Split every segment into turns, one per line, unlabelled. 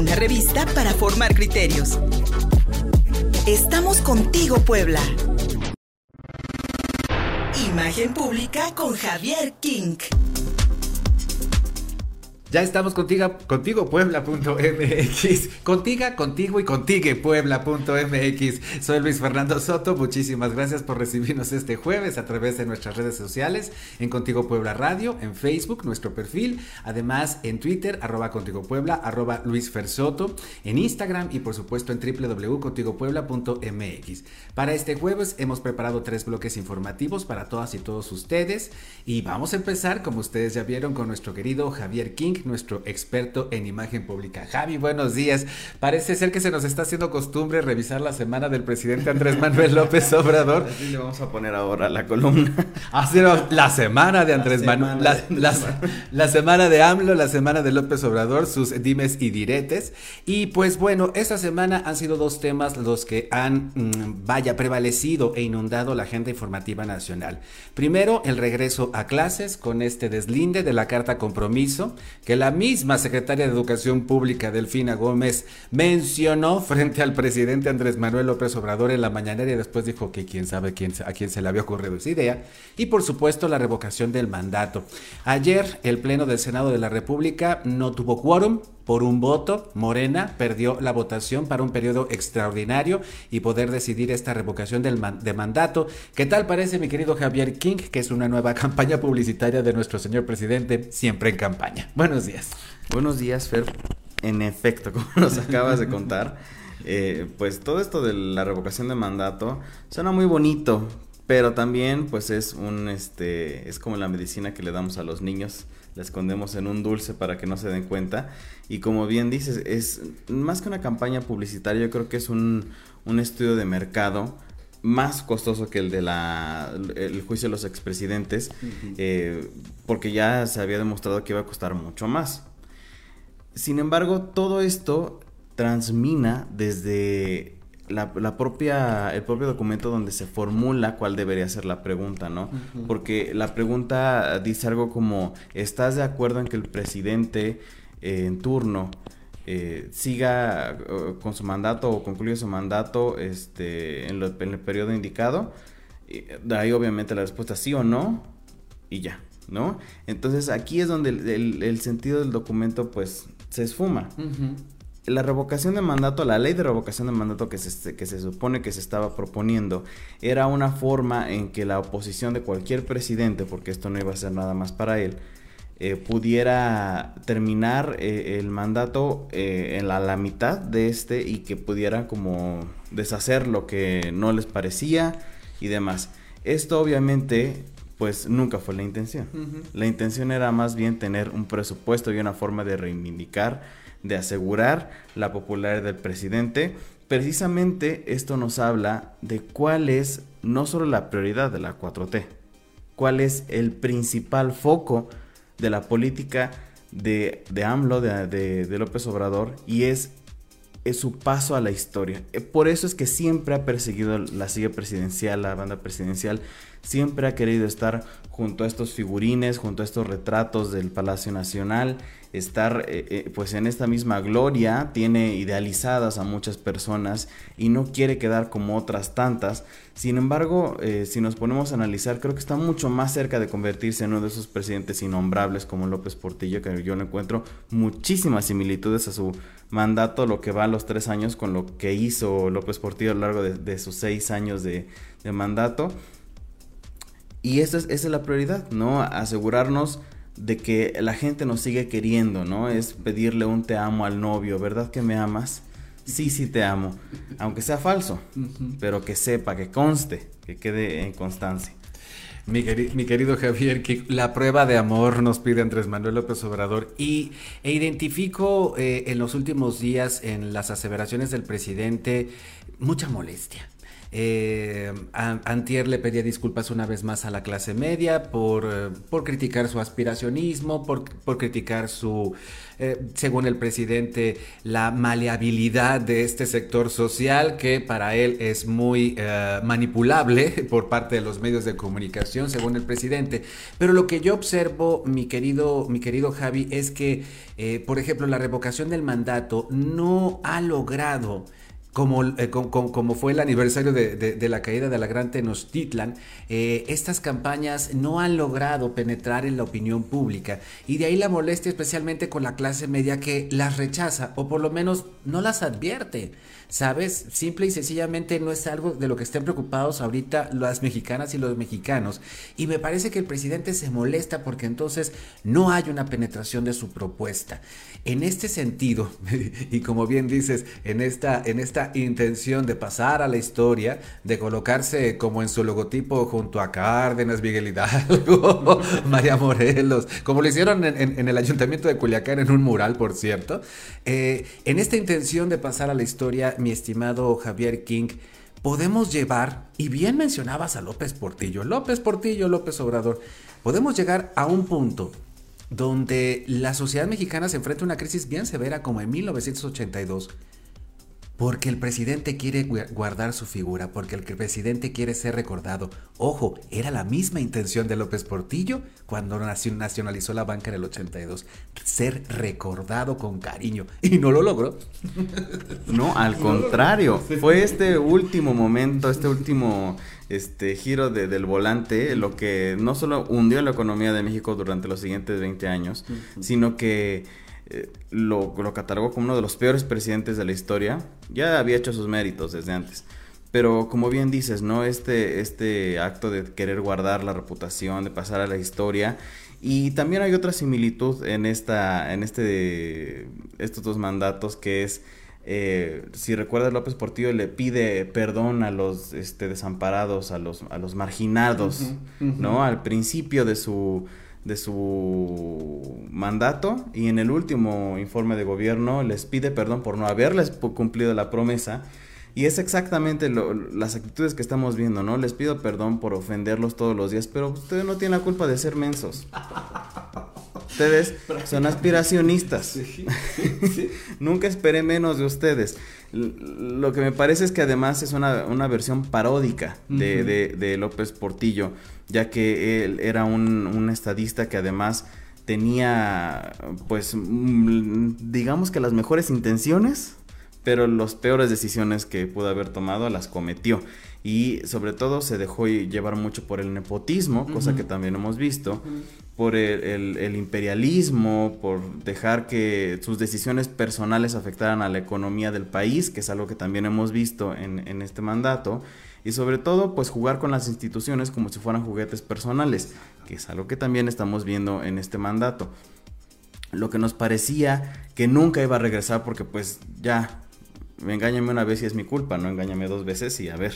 una revista para formar criterios. Estamos contigo, Puebla. Imagen pública con Javier King.
Ya estamos contigo, contigo puebla.mx, contigo, contigo y contigo puebla.mx. Soy Luis Fernando Soto, muchísimas gracias por recibirnos este jueves a través de nuestras redes sociales, en Contigo Puebla Radio, en Facebook, nuestro perfil, además en Twitter, arroba Contigo Puebla, arroba Luis Fersoto, en Instagram y por supuesto en www.contigopuebla.mx. Para este jueves hemos preparado tres bloques informativos para todas y todos ustedes y vamos a empezar, como ustedes ya vieron, con nuestro querido Javier King nuestro experto en imagen pública. Javi, buenos días. Parece ser que se nos está haciendo costumbre revisar la semana del presidente Andrés Manuel López Obrador.
Así le vamos a poner ahora la columna.
Así la semana de Andrés Manuel, la, la, semana de AMLO, la semana de López Obrador, sus dimes y diretes. Y pues bueno, esta semana han sido dos temas los que han, mm, vaya, prevalecido e inundado la agenda informativa nacional. Primero, el regreso a clases con este deslinde de la carta compromiso que la misma secretaria de Educación Pública, Delfina Gómez, mencionó frente al presidente Andrés Manuel López Obrador en la mañanera y después dijo que quién sabe quién, a quién se le había ocurrido esa idea. Y por supuesto la revocación del mandato. Ayer el Pleno del Senado de la República no tuvo quórum por un voto, Morena perdió la votación para un periodo extraordinario y poder decidir esta revocación del de mandato. ¿Qué tal parece mi querido Javier King, que es una nueva campaña publicitaria de nuestro señor presidente, siempre en campaña? Buenos días.
Buenos días, Fer. En efecto, como nos acabas de contar, eh, pues todo esto de la revocación de mandato suena muy bonito, pero también pues es un este es como la medicina que le damos a los niños la escondemos en un dulce para que no se den cuenta. Y como bien dices, es más que una campaña publicitaria, yo creo que es un, estudio de mercado más costoso que el de la el juicio de los expresidentes, eh, porque ya se había demostrado que iba a costar mucho más. Sin embargo, todo esto transmina desde la, propia, el propio documento donde se formula cuál debería ser la pregunta, ¿no? Porque la pregunta dice algo como, ¿estás de acuerdo en que el presidente eh, en turno eh, siga eh, con su mandato o concluya su mandato este, en, el periodo indicado? de ahí obviamente la respuesta sí o no y ya, ¿no? Entonces aquí es donde el, sentido del documento pues se esfuma la revocación de mandato, la ley de revocación de mandato que se, que se supone que se estaba proponiendo, era una forma en que la oposición de cualquier presidente, porque esto no iba a ser nada más para él, eh, pudiera terminar eh, el mandato eh, en la, la, mitad de este y que pudiera como deshacer lo que no les parecía y demás. Esto obviamente pues nunca fue la intención. La intención era más bien tener un presupuesto y una forma de reivindicar de asegurar la popularidad del presidente. Precisamente esto nos habla de cuál es no solo la prioridad de la 4T, cuál es el principal foco de la política de, de AMLO, de, de, López Obrador, y es, es su paso a la historia. Eh, por eso es que siempre ha perseguido la silla presidencial, la banda presidencial, siempre ha querido estar junto a estos figurines, junto a estos retratos del Palacio Nacional, estar eh, eh, pues en esta misma gloria, tiene idealizadas a muchas personas y no quiere quedar como otras tantas. Sin embargo, eh, si nos ponemos a analizar, creo que está mucho más cerca de convertirse en uno de esos presidentes innombrables como López Portillo, que yo le encuentro muchísimas similitudes a su mandato, lo que va a los tres años con lo que hizo López Portillo a lo largo de, sus seis años de, mandato. Y esa es, esa es la prioridad, ¿no? Asegurarnos de que la gente nos sigue queriendo, ¿no? Es pedirle un te amo al novio, ¿verdad que me amas? Sí, sí te amo, aunque sea falso, pero que sepa, que conste, que quede en constancia.
Mi, querido Javier, que la prueba de amor nos pide Andrés Manuel López Obrador y e identifico eh, en los últimos días en las aseveraciones del presidente mucha molestia Eh, Antier le pedía disculpas una vez más a la clase media por, eh, por criticar su aspiracionismo, por, por criticar su, eh, según el presidente, la maleabilidad de este sector social que para él es muy manipulable por parte de los medios de comunicación, según el presidente. Pero lo que yo observo, mi querido, mi querido Javi, es que, por ejemplo, la revocación del mandato no ha logrado como, eh, como, fue el aniversario de, la caída de la Gran Tenochtitlan, eh, estas campañas no han logrado penetrar en la opinión pública y de ahí la molestia especialmente con la clase media que las rechaza o por lo menos no las advierte. ¿Sabes? Simple y sencillamente no es algo de lo que estén preocupados ahorita las mexicanas y los mexicanos. Y me parece que el presidente se molesta porque entonces no hay una penetración de su propuesta. En este sentido, y como bien dices, en esta, en esta intención de pasar a la historia, de colocarse como en su logotipo junto a Cárdenas, Miguel Hidalgo, María Morelos, como lo hicieron en, el ayuntamiento de Culiacán en un mural, por cierto, eh, en esta intención de pasar a la historia, mi estimado Javier King, podemos llevar, y bien mencionabas a López Portillo, López Portillo, López Obrador, podemos llegar a un punto donde la sociedad mexicana se enfrenta a una crisis bien severa como en 1982 porque el presidente quiere guardar su figura, porque el presidente quiere ser recordado. Ojo, era la misma intención de López Portillo cuando nacionalizó la banca en el 82, ser recordado con cariño, y no lo logró.
No, al contrario, fue este último momento, este último este giro del volante lo que no solo hundió la economía de México durante los siguientes 20 años, sino que eh, lo, lo, catalogó como uno de los peores presidentes de la historia. Ya había hecho sus méritos desde antes. Pero como bien dices, ¿no? Este, este acto de querer guardar la reputación, de pasar a la historia. Y también hay otra similitud en esta, en este, estos dos mandatos que es, eh, si recuerdas López Portillo le pide perdón a los este, desamparados, a los, a los marginados, ¿no? Al principio de su, de su mandato y en el último informe de gobierno les pide perdón por no haberles cumplido la promesa y es exactamente las actitudes que estamos viendo, ¿no? Les pido perdón por ofenderlos todos los días, pero ustedes no tienen la culpa de ser mensos. Ustedes son aspiracionistas. Nunca esperé menos de ustedes. Lo que me parece es que además es una, versión paródica de, de López Portillo ya que él era un, estadista que además tenía, pues, mm, digamos que las mejores intenciones, pero las peores decisiones que pudo haber tomado las cometió. Y sobre todo se dejó llevar mucho por el nepotismo, cosa que también hemos visto, por el, imperialismo, por dejar que sus decisiones personales afectaran a la economía del país, que es algo que también hemos visto en, en este mandato y sobre todo pues jugar con las instituciones como si fueran juguetes personales, que es algo que también estamos viendo en este mandato. Lo que nos parecía que nunca iba a regresar porque pues ya, engáñame una vez y es mi culpa, no engáñame dos veces y a ver.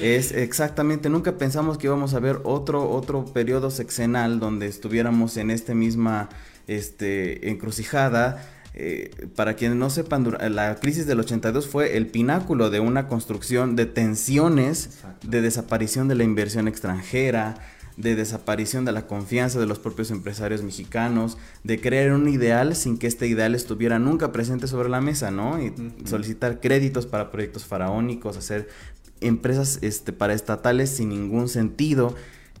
Es exactamente, nunca pensamos que íbamos a ver otro, otro periodo sexenal donde estuviéramos en esta misma este, encrucijada. Eh, para quienes no sepan, la crisis del 82 fue el pináculo de una construcción de tensiones, de desaparición de la inversión extranjera, de desaparición de la confianza de los propios empresarios mexicanos, de crear un ideal sin que este ideal estuviera nunca presente sobre la mesa, ¿no? Y solicitar créditos para proyectos faraónicos, hacer empresas este, paraestatales sin ningún sentido,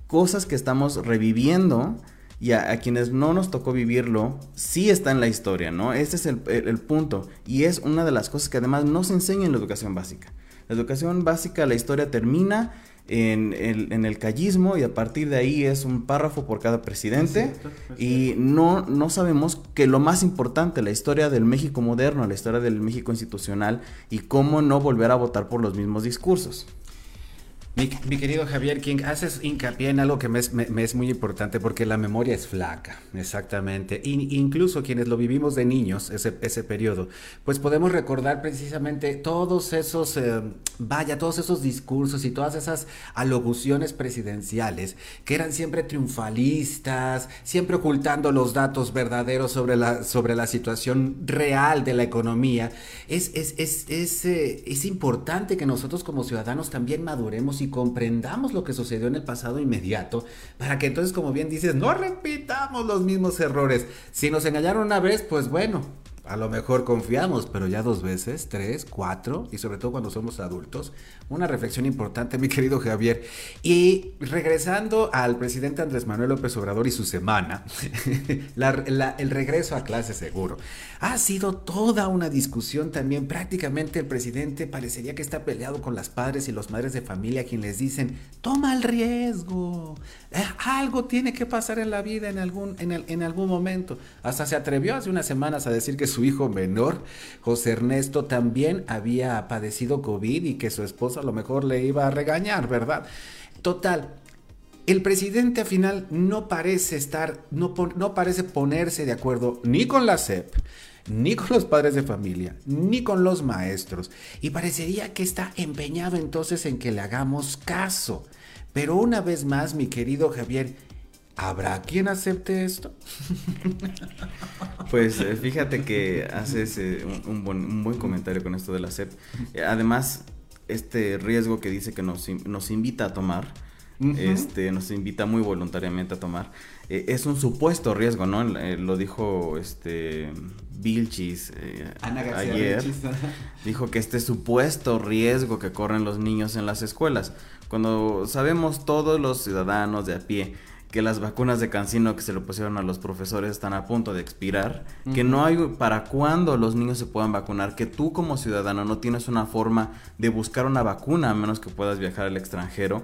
cosas que estamos reviviendo y a, quienes no nos tocó vivirlo, sí está en la historia, ¿no? Ese es el, punto. Y es una de las cosas que además no se enseña en la educación básica. La educación básica, la historia termina en el, en el callismo y a partir de ahí es un párrafo por cada presidente y no, no sabemos que lo más importante, la historia del México moderno, la historia del México institucional y cómo no volver a votar por los mismos discursos.
Mi, querido Javier King, haces hincapié en algo que me es, muy importante porque la memoria es flaca, exactamente. incluso quienes lo vivimos de niños, ese, ese periodo, pues podemos recordar precisamente todos esos, eh, vaya, todos esos discursos y todas esas alocuciones presidenciales que eran siempre triunfalistas, siempre ocultando los datos verdaderos sobre la, sobre la situación real de la economía. Es, es, es, es, eh, es importante que nosotros como ciudadanos también maduremos y comprendamos lo que sucedió en el pasado inmediato, para que entonces, como bien dices, no repitamos los mismos errores. Si nos engañaron una vez, pues bueno, a lo mejor confiamos, pero ya dos veces, tres, cuatro, y sobre todo cuando somos adultos. Una reflexión importante, mi querido Javier. Y regresando al presidente Andrés Manuel López Obrador y su semana, el regreso a clase seguro. Ha sido toda una discusión también. Prácticamente el presidente parecería que está peleado con las padres y los madres de familia, quienes les dicen, toma el riesgo. Eh, algo tiene que pasar en la vida en algún, en, en algún momento. Hasta se atrevió hace unas semanas a decir que su hijo menor, José Ernesto, también había padecido COVID y que su esposa a lo mejor le iba a regañar, ¿verdad? Total, el presidente al final no parece estar, no, no, parece ponerse de acuerdo ni con la SEP, ni con los padres de familia, ni con los maestros. Y parecería que está empeñado entonces en que le hagamos caso. Pero una vez más, mi querido Javier, ¿Habrá quien acepte esto?
Pues eh, fíjate que haces eh, un, buen, comentario con esto de la SEP. Eh, además, este riesgo que dice que nos, nos invita a tomar, este, nos invita muy voluntariamente a tomar, es un supuesto riesgo, ¿no? lo dijo este Vilchis ayer. Dijo que este supuesto riesgo que corren los niños en las escuelas, cuando sabemos todos los ciudadanos de a pie, que las vacunas de Cancino que se le pusieron a los profesores están a punto de expirar, que no hay para cuándo los niños se puedan vacunar, que tú como ciudadano no tienes una forma de buscar una vacuna a menos que puedas viajar al extranjero,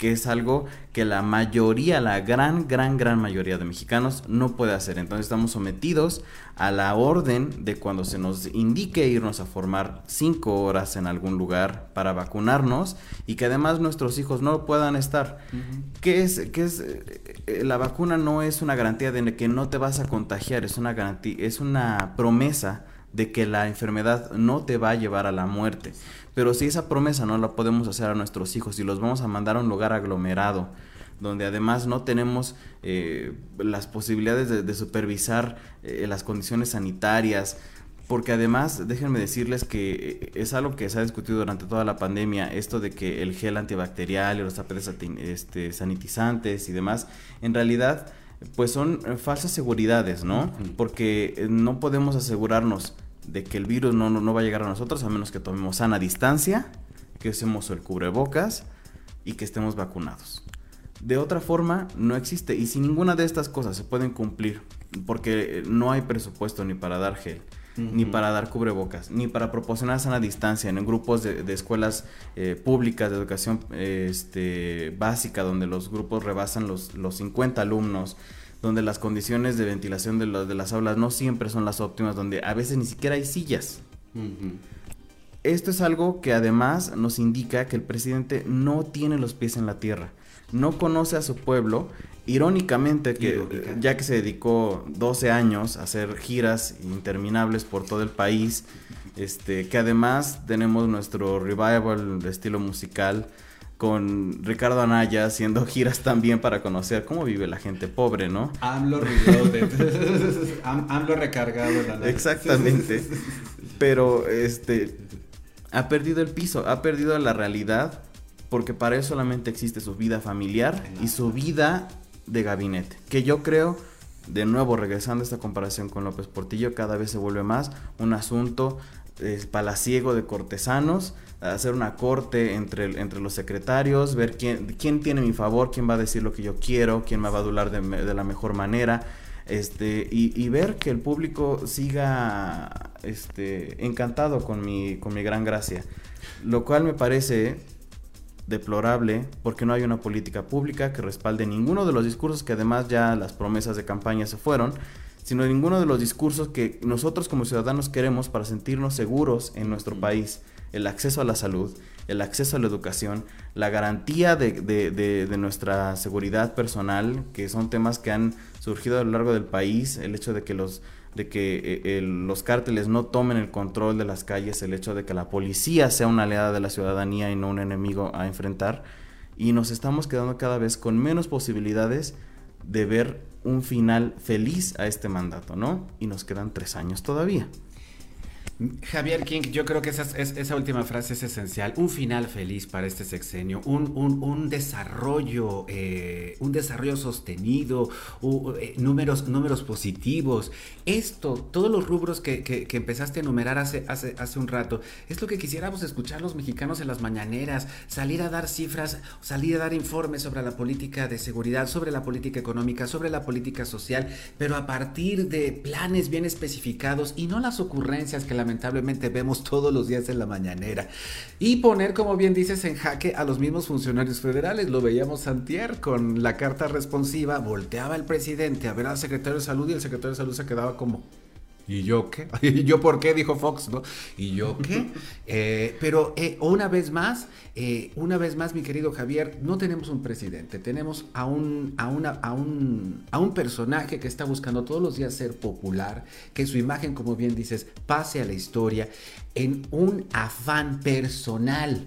que es algo que la mayoría, la gran, gran, gran mayoría de mexicanos no puede hacer. Entonces estamos sometidos a la orden de cuando se nos indique irnos a formar cinco horas en algún lugar para vacunarnos y que además nuestros hijos no puedan estar. ¿Qué es? ¿Qué es? Eh, la vacuna no es una garantía de que no te vas a contagiar, es una garantía, es una promesa de que la enfermedad no te va a llevar a la muerte. Pero si esa promesa no la podemos hacer a nuestros hijos y los vamos a mandar a un lugar aglomerado, donde además no tenemos eh, las posibilidades de, supervisar eh, las condiciones sanitarias, porque además déjenme decirles que es algo que se ha discutido durante toda la pandemia, esto de que el gel antibacterial y los tapetes este, sanitizantes y demás, en realidad pues son falsas seguridades, ¿no? Porque no podemos asegurarnos de que el virus no, no, va a llegar a nosotros a menos que tomemos sana distancia, que usemos el cubrebocas y que estemos vacunados. De otra forma, no existe. Y si ninguna de estas cosas se pueden cumplir, porque no hay presupuesto ni para dar gel, ni para dar cubrebocas, ni para proporcionar sana distancia en grupos de, escuelas eh, públicas de educación este, básica, donde los grupos rebasan los, los 50 alumnos, donde las condiciones de ventilación de, de las aulas no siempre son las óptimas, donde a veces ni siquiera hay sillas. Esto es algo que además nos indica que el presidente no tiene los pies en la tierra, no conoce a su pueblo, irónicamente que ya que se dedicó 12 años a hacer giras interminables por todo el país, este que además tenemos nuestro revival de estilo musical con Ricardo Anaya haciendo giras también para conocer cómo vive la gente pobre, ¿no?
AMLO reloaded. AMLO recargado la
Exactamente. Pero este ha perdido el piso, ha perdido la realidad porque para eso solamente existe su vida familiar y su vida de gabinete, que yo creo de nuevo regresando a esta comparación con López Portillo, cada vez se vuelve más un asunto eh, palaciego de cortesanos hacer una corte entre, entre los secretarios, ver quién, quién tiene mi favor, quién va a decir lo que yo quiero, quién me va a adular de, la mejor manera. Este, y, ver que el público siga este, encantado con mi, con mi gran gracia. Lo cual me parece deplorable porque no hay una política pública que respalde ninguno de los discursos que además ya las promesas de campaña se fueron, sino ninguno de los discursos que nosotros como ciudadanos queremos para sentirnos seguros en nuestro país. El acceso a la salud, el acceso a la educación, la garantía de, nuestra seguridad personal, que son temas que han surgido a lo largo del país, el hecho de que los de que eh, los cárteles no tomen el control de las calles, el hecho de que la policía sea una aliada de la ciudadanía y no un enemigo a enfrentar, y nos estamos quedando cada vez con menos posibilidades de ver un final feliz a este mandato, ¿no? Y nos quedan tres años todavía.
Javier King, yo creo que esa, esa, última frase es esencial. Un final feliz para este sexenio, un, un, desarrollo, eh, un desarrollo sostenido, eh, números, números positivos. Esto, todos los rubros que, empezaste a enumerar hace, hace, hace un rato, es lo que quisiéramos escuchar los mexicanos en las mañaneras, salir a dar cifras, salir a dar informes sobre la política de seguridad, sobre la política económica, sobre la política social, pero a partir de planes bien especificados y no las ocurrencias que la lamentablemente vemos todos los días en la mañanera. Y poner, como bien dices, en jaque a los mismos funcionarios federales. Lo veíamos antier con la carta responsiva, volteaba el presidente a ver al secretario de salud y el secretario de salud se quedaba como... ¿Y yo qué? ¿Y yo por qué? Dijo Fox, ¿no? ¿Y yo qué? Eh, pero eh, una vez más, eh, una vez más, mi querido Javier, no tenemos un presidente, tenemos a un, a, una, a, un, a un personaje que está buscando todos los días ser popular, que su imagen, como bien dices, pase a la historia en un afán personal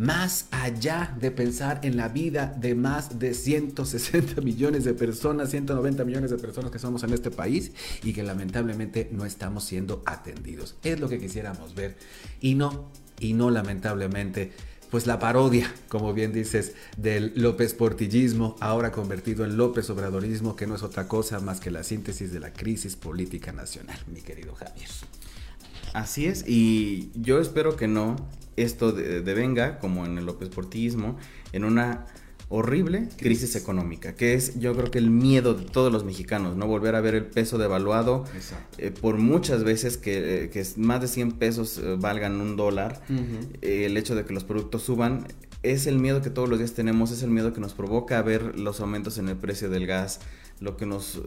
más allá de pensar en la vida de más de 160 millones de personas, 190 millones de personas que somos en este país y que lamentablemente no estamos siendo atendidos. Es lo que quisiéramos ver y no, y no lamentablemente pues la parodia, como bien dices, del López Portillismo, ahora convertido en López Obradorismo, que no es otra cosa más que la síntesis de la crisis política nacional, mi querido Javier.
Así es, y yo espero que no, esto devenga, como en el López Portillismo, en una horrible crisis económica, que es yo creo que el miedo de todos los mexicanos, ¿no? Volver a ver el peso devaluado eh, por muchas veces que, eh, que, más de 100 pesos eh, valgan un dólar, el hecho de que los productos suban, es el miedo que todos los días tenemos, es el miedo que nos provoca ver los aumentos en el precio del gas, lo que nos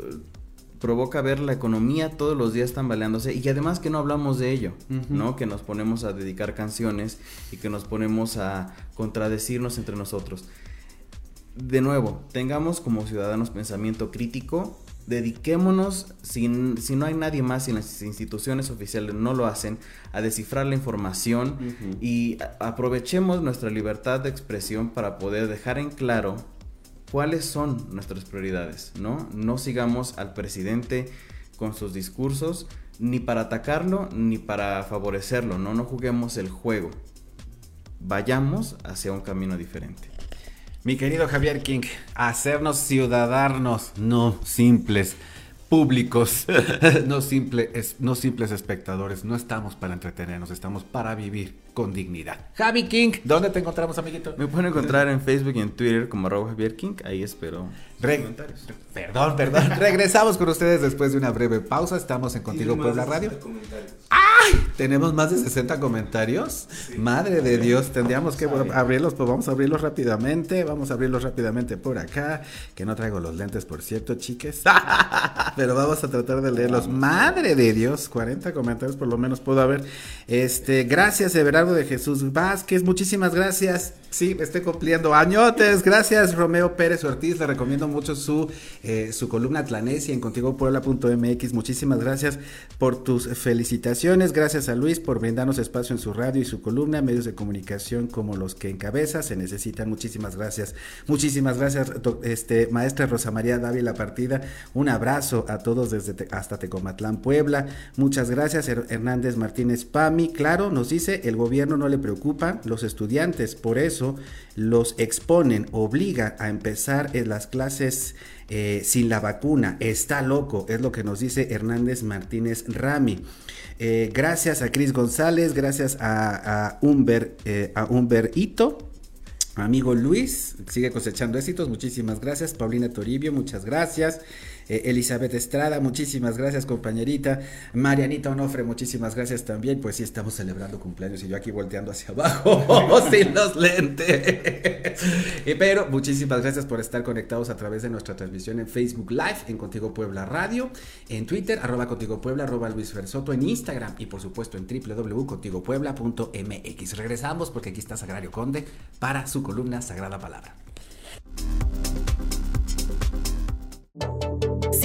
provoca ver la economía todos los días tambaleándose y además que no hablamos de ello, ¿no? Que nos ponemos a dedicar canciones y que nos ponemos a contradecirnos entre nosotros. De nuevo, tengamos como ciudadanos pensamiento crítico, dediquémonos, si, si no hay nadie más, si las instituciones oficiales no lo hacen, a descifrar la información y aprovechemos nuestra libertad de expresión para poder dejar en claro cuáles son nuestras prioridades, ¿no? No sigamos al presidente con sus discursos ni para atacarlo ni para favorecerlo, no no juguemos el juego. Vayamos hacia un camino diferente.
Mi querido Javier King, hacernos ciudadanos, no simples públicos, no, no simples espectadores, no estamos para entretenernos, estamos para vivir con dignidad. Javi King, ¿dónde te encontramos, amiguito?
Me pueden encontrar en Facebook y en Twitter como arroba Javier King, ahí espero
comentarios. Perdón, perdón. Regresamos con ustedes después de una breve pausa. Estamos en Contigo Puebla Radio. ¡Ay! Tenemos más de 60 comentarios. Madre de Dios, tendríamos que abrirlos, pues vamos a abrirlos rápidamente. Vamos a abrirlos rápidamente por acá. Que no traigo los lentes, por cierto, chiques. Pero vamos a tratar de leerlos. Madre de Dios, 40 comentarios por lo menos puedo haber. Este, gracias, Everardo de Jesús Vázquez. Muchísimas gracias. Sí, me estoy cumpliendo añotes. Gracias, Romeo Pérez Ortiz. Le recomiendo mucho su, eh, su columna Atlanesia en contigopuebla.mx. Muchísimas gracias por tus felicitaciones. Gracias a Luis por brindarnos espacio en su radio y su columna. Medios de comunicación como los que encabeza se necesitan. Muchísimas gracias. Muchísimas gracias, este, maestra Rosa María Dávila Partida. Un abrazo a todos desde hasta Tecomatlán, Puebla. Muchas gracias, Hernández Martínez Pami. Claro, nos dice, el gobierno no le preocupa los estudiantes. Por eso los exponen, obliga a empezar en las clases eh, sin la vacuna. Está loco, es lo que nos dice Hernández Martínez Rami. Eh, gracias a Cris González, gracias a, a Humber, eh, a Ito. Amigo Luis, sigue cosechando éxitos, muchísimas gracias. Paulina Toribio, muchas gracias. Eh, Elizabeth Estrada, muchísimas gracias, compañerita. Marianita Onofre, muchísimas gracias también. Pues sí, estamos celebrando cumpleaños y yo aquí volteando hacia abajo sin los lentes. Pero muchísimas gracias por estar conectados a través de nuestra transmisión en Facebook Live, en Contigo Puebla Radio, en Twitter, arroba Contigo Puebla, arroba Luis Versoto, en Instagram y por supuesto en www.contigopuebla.mx. Regresamos porque aquí está Sagrario Conde para su columna Sagrada Palabra.